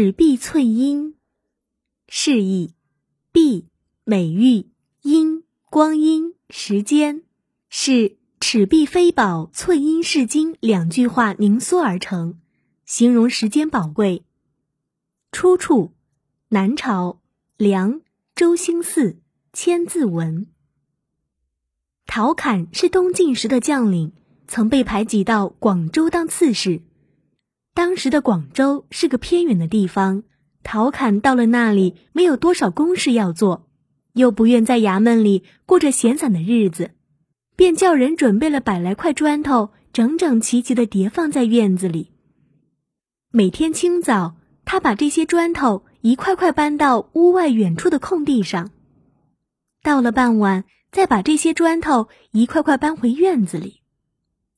尺璧寸阴，释义：璧，美玉；阴，光阴、时间，是尺璧非宝，寸阴是金两句话凝缩而成，形容时间宝贵。出处：南朝梁周兴嗣《千字文》。陶侃是东晋时的将领，曾被排挤到广州当刺史。当时的广州是个偏远的地方，陶侃到了那里没有多少公事要做，又不愿在衙门里过着闲散的日子，便叫人准备了百来块砖头，整整齐齐地叠放在院子里。每天清早，他把这些砖头一块块搬到屋外远处的空地上，到了傍晚，再把这些砖头一块块搬回院子里，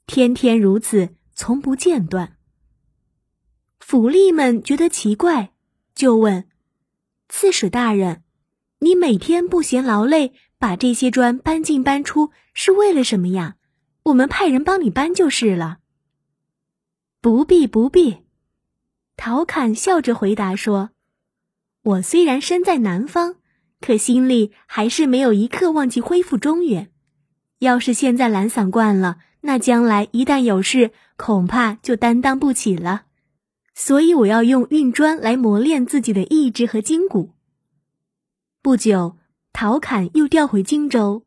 天天如此，从不间断。府吏们觉得奇怪，就问：“刺史大人，你每天不嫌劳累，把这些砖搬进搬出，是为了什么呀？我们派人帮你搬就是了。”“不必，不必。”陶侃笑着回答说：“我虽然身在南方，可心里还是没有一刻忘记恢复中原。要是现在懒散惯了，那将来一旦有事，恐怕就担当不起了。”所以我要用运砖来磨练自己的意志和筋骨。不久，陶侃又调回荆州。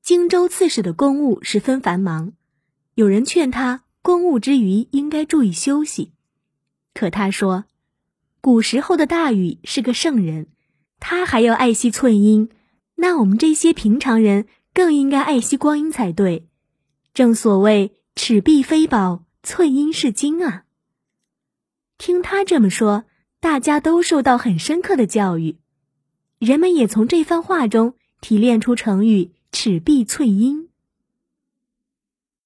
荆州刺史的公务十分繁忙，有人劝他公务之余应该注意休息，可他说：“古时候的大禹是个圣人，他还要爱惜寸阴，那我们这些平常人更应该爱惜光阴才对。正所谓‘尺璧非宝，寸阴是金’啊。”听他这么说，大家都受到很深刻的教育，人们也从这番话中提炼出成语“齿璧翠阴”。